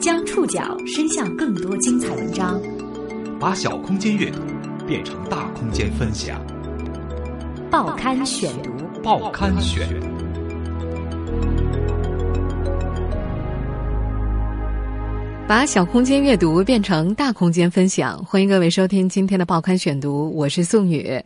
将触角伸向更多精彩文章，把小空间阅读变成大空间分享。报刊选读，报刊选。把小空间阅读变成大空间分享，欢迎各位收听今天的报刊选读，我是宋宇。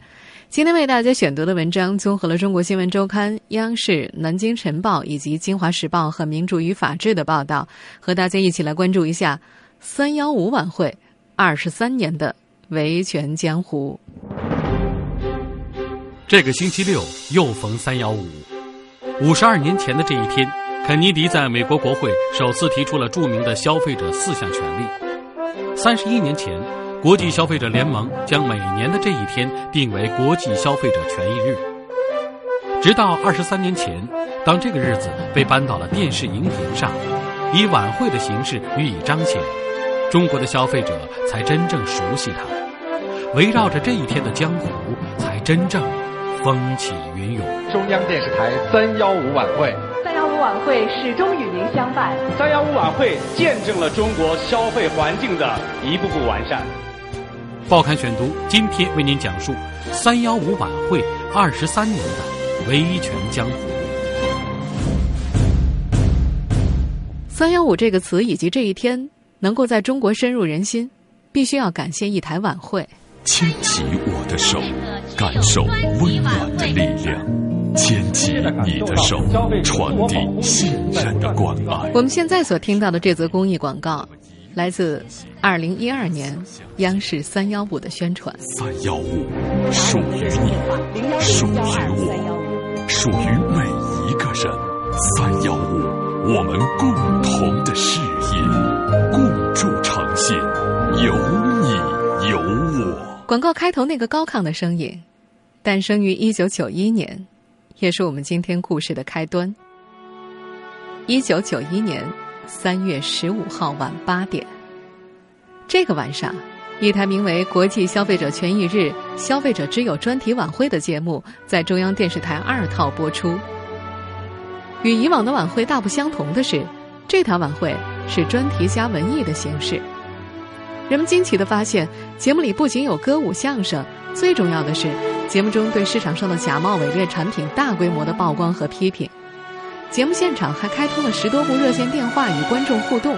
今天为大家选读的文章综合了《中国新闻周刊》、央视、南京晨报以及《京华时报》和《民主与法治》的报道，和大家一起来关注一下“三幺五”晚会二十三年的维权江湖。这个星期六又逢三幺五，五十二年前的这一天，肯尼迪在美国国会首次提出了著名的消费者四项权利。三十一年前。国际消费者联盟将每年的这一天定为国际消费者权益日，直到二十三年前，当这个日子被搬到了电视荧屏上，以晚会的形式予以彰显，中国的消费者才真正熟悉它，围绕着这一天的江湖才真正风起云涌。中央电视台三幺五晚会，三幺五晚会始终与您相伴。三幺五晚会见证了中国消费环境的一步步完善。报刊选读，今天为您讲述“三幺五”晚会二十三年的维权江湖。“三幺五”这个词以及这一天能够在中国深入人心，必须要感谢一台晚会。牵起我的手，感受温暖的力量；牵起你的手，传递信任的关爱。我们现在所听到的这则公益广告。来自二零一二年央视三幺五的宣传。三幺五属于你，属于我，属于每一个人。三幺五，我们共同的事业，共筑诚信，有你有我。广告开头那个高亢的声音，诞生于一九九一年，也是我们今天故事的开端。一九九一年。三月十五号晚八点，这个晚上，一台名为《国际消费者权益日消费者之友专题晚会》的节目在中央电视台二套播出。与以往的晚会大不相同的是，这台晚会是专题加文艺的形式。人们惊奇的发现，节目里不仅有歌舞相声，最重要的是，节目中对市场上的假冒伪劣产品大规模的曝光和批评。节目现场还开通了十多部热线电话与观众互动，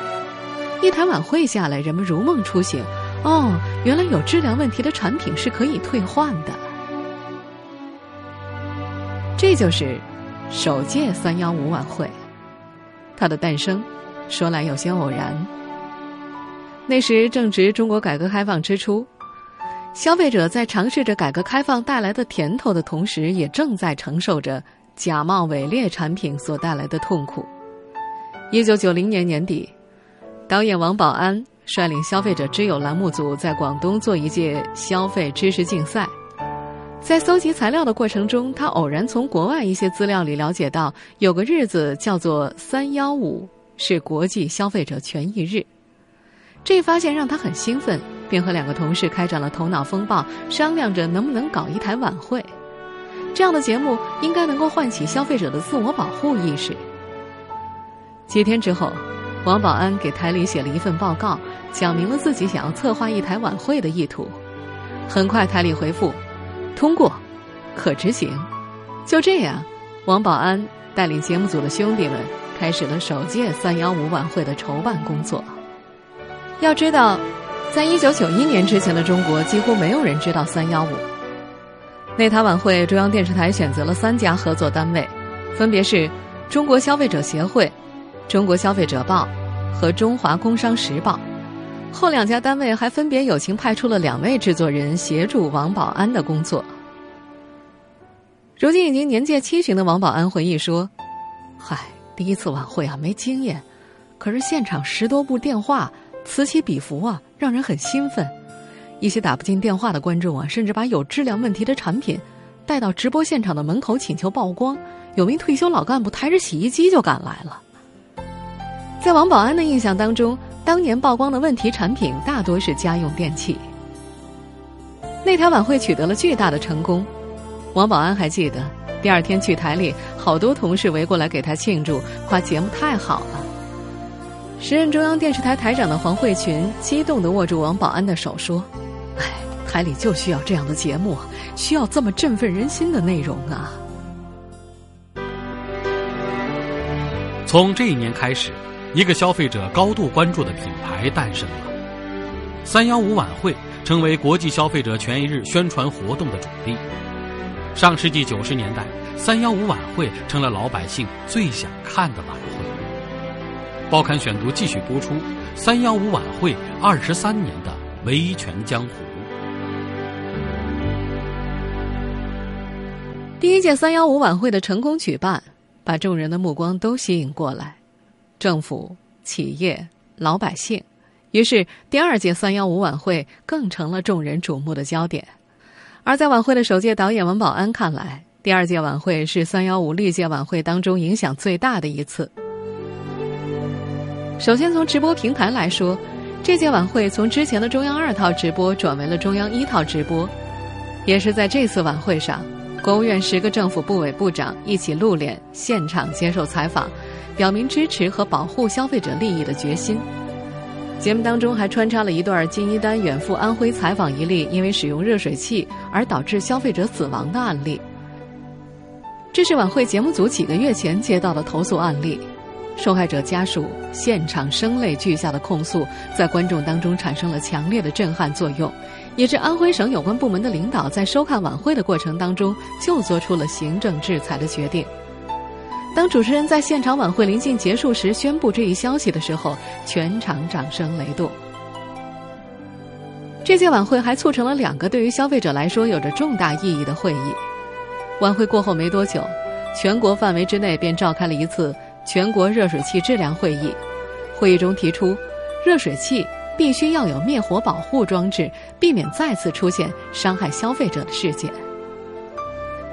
一台晚会下来，人们如梦初醒。哦，原来有质量问题的产品是可以退换的。这就是首届三幺五晚会，它的诞生说来有些偶然。那时正值中国改革开放之初，消费者在尝试着改革开放带来的甜头的同时，也正在承受着。假冒伪劣产品所带来的痛苦。一九九零年年底，导演王宝安率领消费者之友栏目组在广东做一届消费知识竞赛。在搜集材料的过程中，他偶然从国外一些资料里了解到，有个日子叫做“三幺五”，是国际消费者权益日。这发现让他很兴奋，便和两个同事开展了头脑风暴，商量着能不能搞一台晚会。这样的节目应该能够唤起消费者的自我保护意识。几天之后，王保安给台里写了一份报告，讲明了自己想要策划一台晚会的意图。很快，台里回复通过，可执行。就这样，王保安带领节目组的兄弟们开始了首届三幺五晚会的筹办工作。要知道，在一九九一年之前的中国，几乎没有人知道三幺五。那台晚会，中央电视台选择了三家合作单位，分别是中国消费者协会、中国消费者报和中华工商时报。后两家单位还分别友情派出了两位制作人协助王保安的工作。如今已经年届七旬的王保安回忆说：“嗨，第一次晚会啊，没经验，可是现场十多部电话此起彼伏啊，让人很兴奋。”一些打不进电话的观众啊，甚至把有质量问题的产品带到直播现场的门口请求曝光。有名退休老干部抬着洗衣机就赶来了。在王保安的印象当中，当年曝光的问题产品大多是家用电器。那台晚会取得了巨大的成功。王保安还记得，第二天去台里，好多同事围过来给他庆祝，夸节目太好了。时任中央电视台台长的黄慧群激动地握住王保安的手说：“，台里就需要这样的节目，需要这么振奋人心的内容啊！”从这一年开始，一个消费者高度关注的品牌诞生了——三幺五晚会，成为国际消费者权益日宣传活动的主力。上世纪九十年代，三幺五晚会成了老百姓最想看的晚会。报刊选读继续播出：三幺五晚会二十三年的维权江湖。第一届三幺五晚会的成功举办，把众人的目光都吸引过来，政府、企业、老百姓，于是第二届三幺五晚会更成了众人瞩目的焦点。而在晚会的首届导演王保安看来，第二届晚会是三幺五历届晚会当中影响最大的一次。首先从直播平台来说，这届晚会从之前的中央二套直播转为了中央一套直播，也是在这次晚会上，国务院十个政府部委部长一起露脸现场接受采访，表明支持和保护消费者利益的决心。节目当中还穿插了一段金一丹远赴安徽采访一例因为使用热水器而导致消费者死亡的案例。这是晚会节目组几个月前接到的投诉案例。受害者家属现场声泪俱下的控诉，在观众当中产生了强烈的震撼作用，也是安徽省有关部门的领导在收看晚会的过程当中就做出了行政制裁的决定。当主持人在现场晚会临近结束时宣布这一消息的时候，全场掌声雷动。这届晚会还促成了两个对于消费者来说有着重大意义的会议。晚会过后没多久，全国范围之内便召开了一次。全国热水器质量会议，会议中提出，热水器必须要有灭火保护装置，避免再次出现伤害消费者的事件。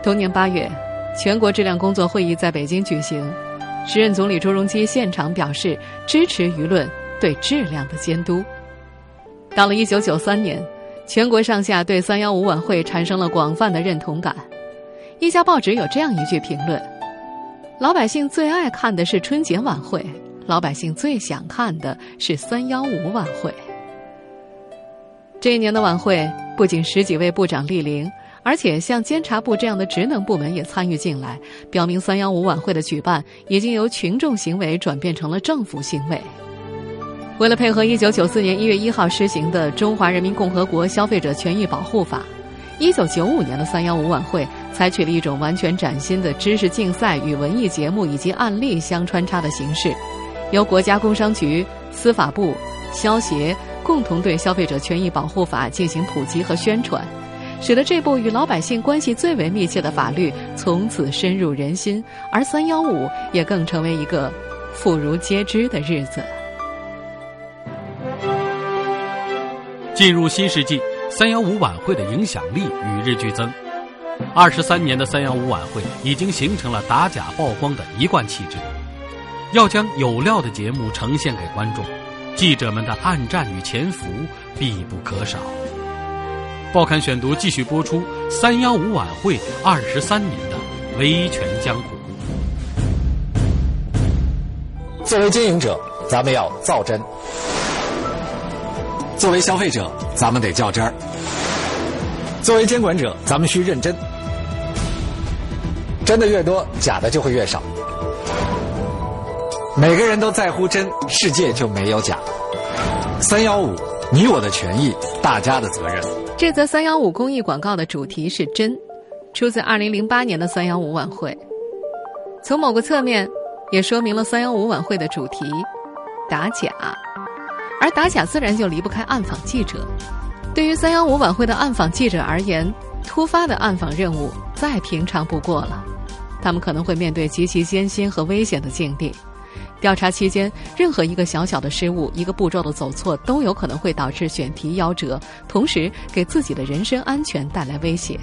同年八月，全国质量工作会议在北京举行，时任总理朱镕基现场表示支持舆论对质量的监督。到了一九九三年，全国上下对三幺五晚会产生了广泛的认同感。一家报纸有这样一句评论。老百姓最爱看的是春节晚会，老百姓最想看的是三幺五晚会。这一年的晚会不仅十几位部长莅临，而且像监察部这样的职能部门也参与进来，表明三幺五晚会的举办已经由群众行为转变成了政府行为。为了配合一九九四年一月一号施行的《中华人民共和国消费者权益保护法》。一九九五年的三幺五晚会采取了一种完全崭新的知识竞赛与文艺节目以及案例相穿插的形式，由国家工商局、司法部、消协共同对消费者权益保护法进行普及和宣传，使得这部与老百姓关系最为密切的法律从此深入人心，而三幺五也更成为一个妇孺皆知的日子。进入新世纪。三幺五晚会的影响力与日俱增，二十三年的三幺五晚会已经形成了打假曝光的一贯气质。要将有料的节目呈现给观众，记者们的暗战与潜伏必不可少。报刊选读继续播出三幺五晚会二十三年的维权江湖。作为经营者，咱们要造真；作为消费者。咱们得较真儿。作为监管者，咱们需认真。真的越多，假的就会越少。每个人都在乎真，世界就没有假。三幺五，你我的权益，大家的责任。这则三幺五公益广告的主题是真，出自二零零八年的三幺五晚会。从某个侧面，也说明了三幺五晚会的主题：打假。而打假自然就离不开暗访记者。对于三幺五晚会的暗访记者而言，突发的暗访任务再平常不过了。他们可能会面对极其艰辛和危险的境地。调查期间，任何一个小小的失误、一个步骤的走错，都有可能会导致选题夭折，同时给自己的人身安全带来威胁。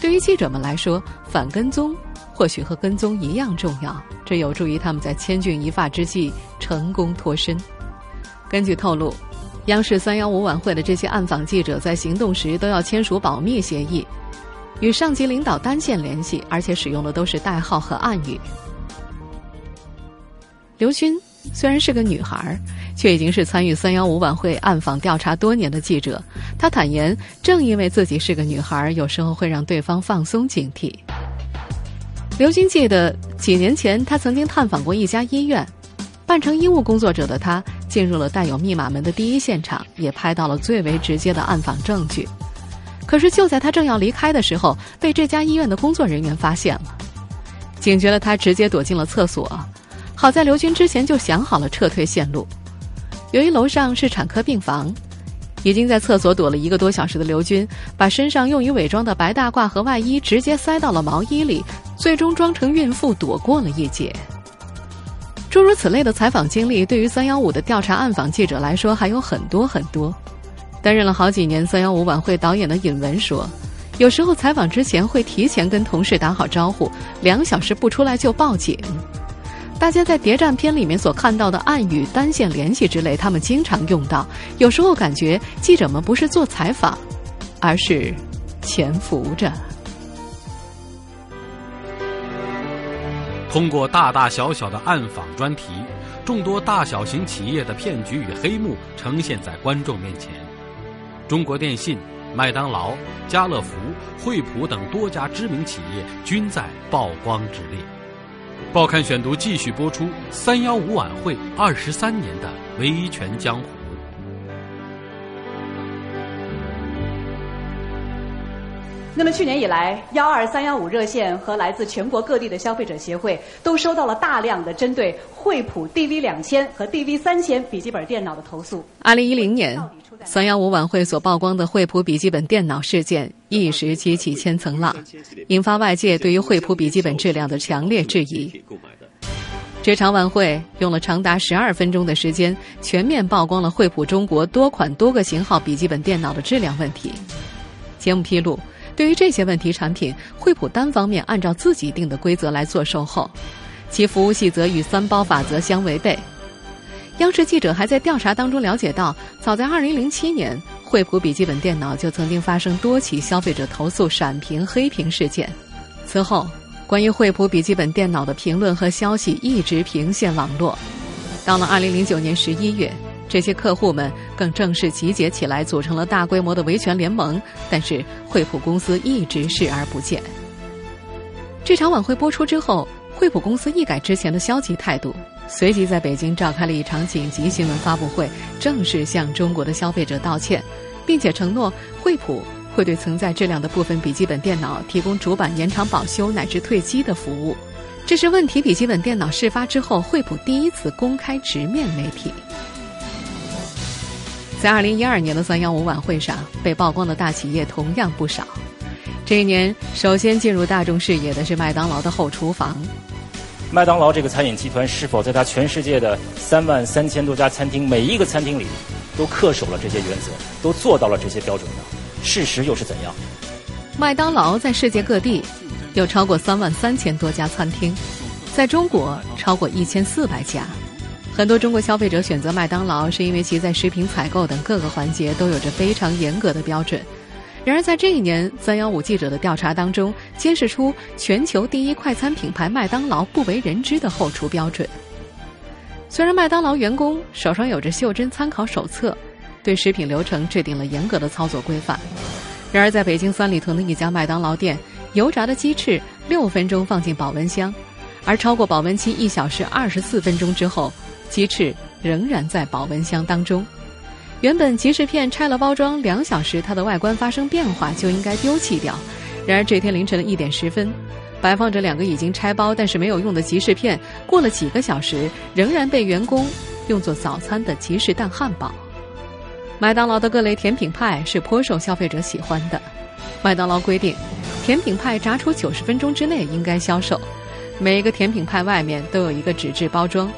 对于记者们来说，反跟踪或许和跟踪一样重要，这有助于他们在千钧一发之际成功脱身。根据透露，央视三幺五晚会的这些暗访记者在行动时都要签署保密协议。与上级领导单线联系，而且使用的都是代号和暗语。刘军虽然是个女孩，却已经是参与“三幺五”晚会暗访调查多年的记者。她坦言，正因为自己是个女孩，有时候会让对方放松警惕。刘军记得几年前，他曾经探访过一家医院，扮成医务工作者的他进入了带有密码门的第一现场，也拍到了最为直接的暗访证据。可是就在他正要离开的时候，被这家医院的工作人员发现了，警觉了他，直接躲进了厕所。好在刘军之前就想好了撤退线路。由于楼上是产科病房，已经在厕所躲了一个多小时的刘军，把身上用于伪装的白大褂和外衣直接塞到了毛衣里。最终装成孕妇躲过了一劫。诸如此类的采访经历，对于三幺五的调查暗访记者来说还有很多很多。担任了好几年三幺五晚会导演的尹文说：“有时候采访之前会提前跟同事打好招呼，两小时不出来就报警。大家在谍战片里面所看到的暗语、单线联系之类，他们经常用到。有时候感觉记者们不是做采访，而是潜伏着。”通过大大小小的暗访专题，众多大小型企业的骗局与黑幕呈现在观众面前。中国电信、麦当劳、家乐福、惠普等多家知名企业均在曝光之列。报刊选读继续播出：三幺五晚会二十三年的维权江湖。那么去年以来，幺二三幺五热线和来自全国各地的消费者协会都收到了大量的针对惠普 DV 两千和 DV 三千笔记本电脑的投诉。二零一零年，三幺五晚会所曝光的惠普笔记本电脑事件一时激起千层浪，引发外界对于惠普笔记本质量的强烈质疑。这场晚会用了长达十二分钟的时间，全面曝光了惠普中国多款多个型号笔记本电脑的质量问题。节目披露。对于这些问题产品，惠普单方面按照自己定的规则来做售后，其服务细则与三包法则相违背。央视记者还在调查当中了解到，早在2007年，惠普笔记本电脑就曾经发生多起消费者投诉闪屏、黑屏事件。此后，关于惠普笔记本电脑的评论和消息一直频现网络。到了2009年11月。这些客户们更正式集结起来，组成了大规模的维权联盟。但是惠普公司一直视而不见。这场晚会播出之后，惠普公司一改之前的消极态度，随即在北京召开了一场紧急新闻发布会，正式向中国的消费者道歉，并且承诺惠普会对存在质量的部分笔记本电脑提供主板延长保修乃至退机的服务。这是问题笔记本电脑事发之后，惠普第一次公开直面媒体。在二零一二年的三幺五晚会上，被曝光的大企业同样不少。这一年，首先进入大众视野的是麦当劳的后厨房。麦当劳这个餐饮集团是否在它全世界的三万三千多家餐厅每一个餐厅里，都恪守了这些原则，都做到了这些标准呢？事实又是怎样？麦当劳在世界各地有超过三万三千多家餐厅，在中国超过一千四百家。很多中国消费者选择麦当劳，是因为其在食品采购等各个环节都有着非常严格的标准。然而，在这一年三幺五记者的调查当中，揭示出全球第一快餐品牌麦当劳不为人知的后厨标准。虽然麦当劳员工手上有着袖珍参考手册，对食品流程制定了严格的操作规范，然而在北京三里屯的一家麦当劳店，油炸的鸡翅六分钟放进保温箱，而超过保温期一小时二十四分钟之后。鸡翅仍然在保温箱当中。原本即食片拆了包装两小时，它的外观发生变化就应该丢弃掉。然而这天凌晨的一点十分，摆放着两个已经拆包但是没有用的即食片，过了几个小时仍然被员工用作早餐的即食蛋汉堡。麦当劳的各类甜品派是颇受消费者喜欢的。麦当劳规定，甜品派炸出九十分钟之内应该销售。每一个甜品派外面都有一个纸质包装。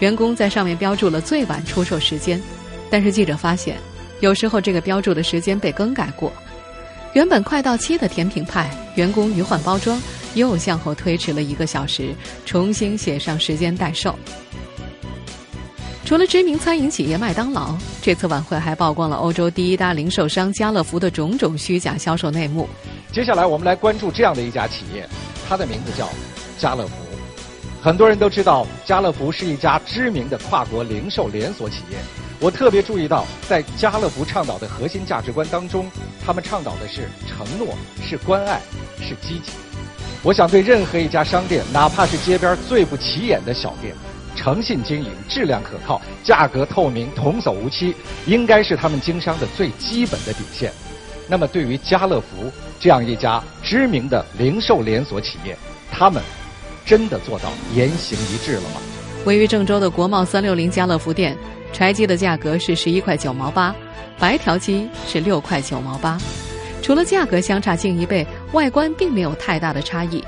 员工在上面标注了最晚出售时间，但是记者发现，有时候这个标注的时间被更改过。原本快到期的甜品派，员工一换包装，又向后推迟了一个小时，重新写上时间待售。除了知名餐饮企业麦当劳，这次晚会还曝光了欧洲第一大零售商家乐福的种种虚假销售内幕。接下来我们来关注这样的一家企业，它的名字叫家乐福。很多人都知道，家乐福是一家知名的跨国零售连锁企业。我特别注意到，在家乐福倡导的核心价值观当中，他们倡导的是承诺、是关爱、是积极。我想对任何一家商店，哪怕是街边最不起眼的小店，诚信经营、质量可靠、价格透明、童叟无欺，应该是他们经商的最基本的底线。那么，对于家乐福这样一家知名的零售连锁企业，他们真的做到言行一致了吗？位于郑州的国贸三六零家乐福店，柴鸡的价格是十一块九毛八，白条鸡是六块九毛八。除了价格相差近一倍，外观并没有太大的差异。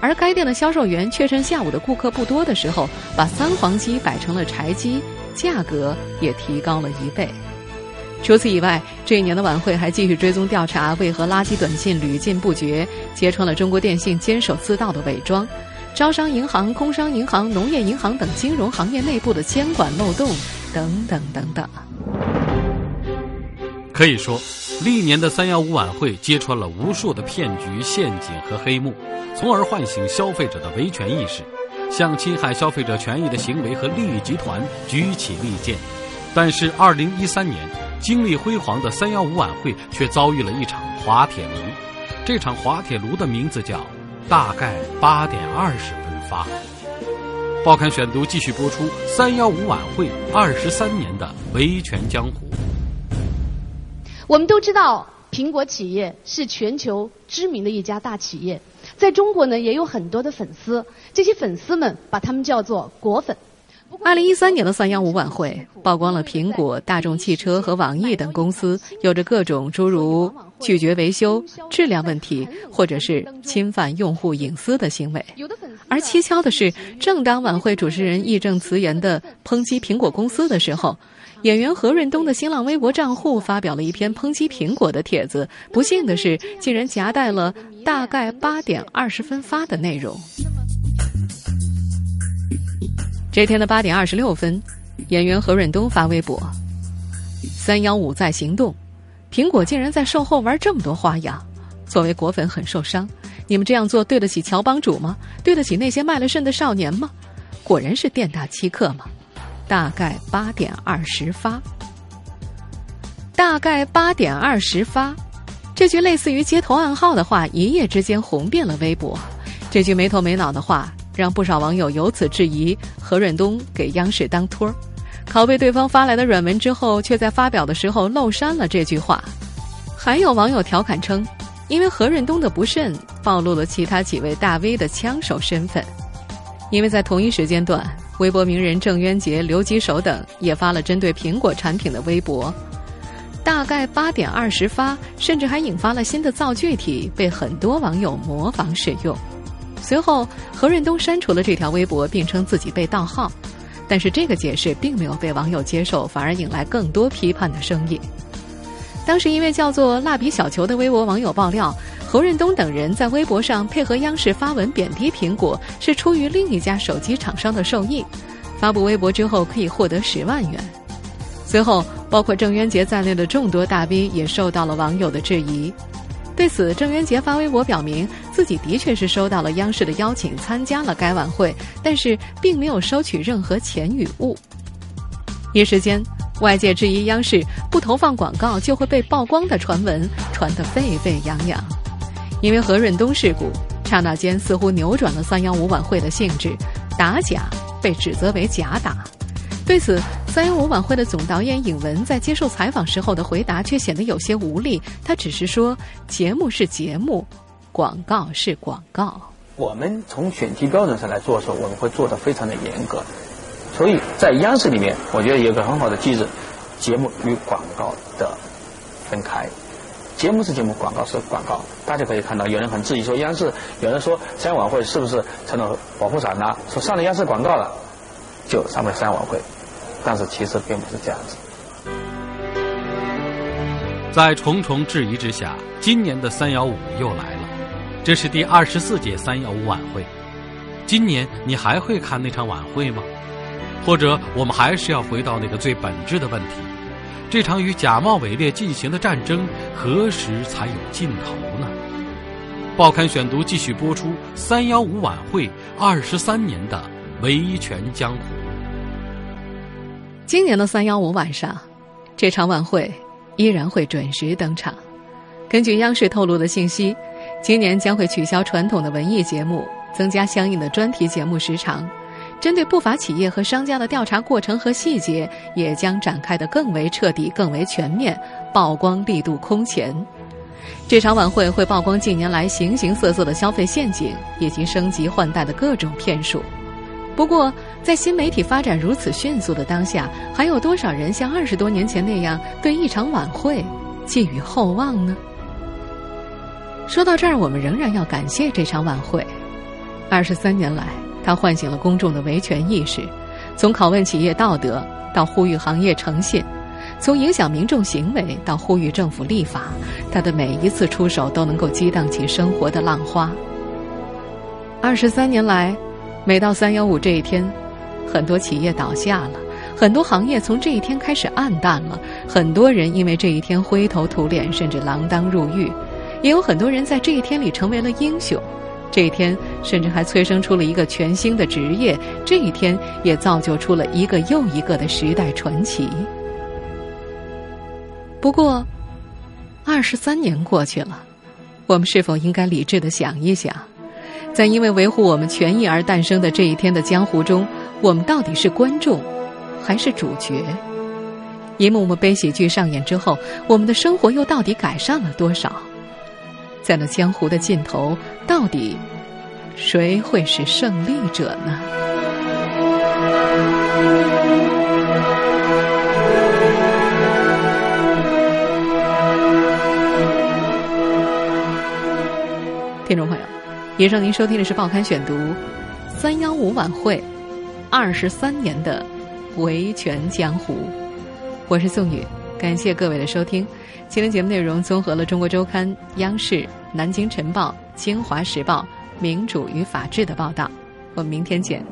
而该店的销售员却趁下午的顾客不多的时候，把三黄鸡摆成了柴鸡，价格也提高了一倍。除此以外，这一年的晚会还继续追踪调查为何垃圾短信屡禁不绝，揭穿了中国电信监守自盗的伪装，招商银行、工商银行、农业银行等金融行业内部的监管漏洞，等等等等。可以说，历年的三幺五晚会揭穿了无数的骗局、陷阱和黑幕，从而唤醒消费者的维权意识，向侵害消费者权益的行为和利益集团举起利剑。但是，二零一三年经历辉煌的三幺五晚会却遭遇了一场滑铁卢。这场滑铁卢的名字叫“大概八点二十分发”。报刊选读继续播出三幺五晚会二十三年的维权江湖。我们都知道，苹果企业是全球知名的一家大企业，在中国呢也有很多的粉丝。这些粉丝们把他们叫做“果粉”。二零一三年的三幺五晚会曝光了苹果、大众汽车和网易等公司有着各种诸如拒绝维修、质量问题，或者是侵犯用户隐私的行为。而蹊跷的是，正当晚会主持人义正辞严地抨击苹果公司的时候，演员何润东的新浪微博账户发表了一篇抨击苹果的帖子。不幸的是，竟然夹带了大概八点二十分发的内容。这天的八点二十六分，演员何润东发微博：“三幺五在行动，苹果竟然在售后玩这么多花样，作为果粉很受伤。你们这样做对得起乔帮主吗？对得起那些卖了肾的少年吗？果然是店大欺客嘛！大概八点二十发，大概八点二十发，这句类似于街头暗号的话，一夜之间红遍了微博。这句没头没脑的话。”让不少网友由此质疑何润东给央视当托儿，拷贝对方发来的软文之后，却在发表的时候漏删了这句话。还有网友调侃称，因为何润东的不慎，暴露了其他几位大 V 的枪手身份。因为在同一时间段，微博名人郑渊洁、刘吉手等也发了针对苹果产品的微博，大概八点二十发，甚至还引发了新的造句体，被很多网友模仿使用。随后，何润东删除了这条微博，并称自己被盗号，但是这个解释并没有被网友接受，反而引来更多批判的声音。当时，一位叫做“蜡笔小球”的微博网友爆料，何润东等人在微博上配合央视发文贬低苹果，是出于另一家手机厂商的授意。发布微博之后可以获得十万元。随后，包括郑渊洁在内的众多大 V 也受到了网友的质疑。对此，郑渊洁发微博表明，自己的确是收到了央视的邀请，参加了该晚会，但是并没有收取任何钱与物。一时间，外界质疑央视不投放广告就会被曝光的传闻传得沸沸扬扬。因为何润东事故，刹那间似乎扭转了三幺五晚会的性质，打假被指责为假打。对此，三幺五晚会的总导演尹文在接受采访时候的回答却显得有些无力。他只是说：“节目是节目，广告是广告。我们从选题标准上来做的时候，我们会做的非常的严格。所以在央视里面，我觉得有个很好的机制：节目与广告的分开。节目是节目，广告是广告。大家可以看到，有人很质疑说央视，有人说三幺晚会是不是成了保护伞呢？说上了央视广告了，就上了三幺晚会。但是其实并不是这样子。在重重质疑之下，今年的三幺五又来了。这是第二十四届三幺五晚会。今年你还会看那场晚会吗？或者我们还是要回到那个最本质的问题：这场与假冒伪劣进行的战争何时才有尽头呢？报刊选读继续播出“三幺五晚会二十三年的维权江湖”。今年的三幺五晚上，这场晚会依然会准时登场。根据央视透露的信息，今年将会取消传统的文艺节目，增加相应的专题节目时长。针对不法企业和商家的调查过程和细节，也将展开的更为彻底、更为全面，曝光力度空前。这场晚会会曝光近年来形形色色的消费陷阱，以及升级换代的各种骗术。不过，在新媒体发展如此迅速的当下，还有多少人像二十多年前那样对一场晚会寄予厚望呢？说到这儿，我们仍然要感谢这场晚会。二十三年来，它唤醒了公众的维权意识，从拷问企业道德到呼吁行业诚信，从影响民众行为到呼吁政府立法，它的每一次出手都能够激荡起生活的浪花。二十三年来，每到三幺五这一天，很多企业倒下了，很多行业从这一天开始暗淡了，很多人因为这一天灰头土脸，甚至锒铛入狱。也有很多人在这一天里成为了英雄，这一天甚至还催生出了一个全新的职业，这一天也造就出了一个又一个的时代传奇。不过，二十三年过去了，我们是否应该理智的想一想，在因为维护我们权益而诞生的这一天的江湖中，我们到底是观众，还是主角？一幕幕悲喜剧上演之后，我们的生活又到底改善了多少？在那江湖的尽头，到底谁会是胜利者呢？听众朋友，以上您收听的是《报刊选读》三幺五晚会二十三年的维权江湖，我是宋宇，感谢各位的收听。今天节目内容综合了《中国周刊》、央视、南京晨报、京华时报、民主与法治的报道。我们明天见。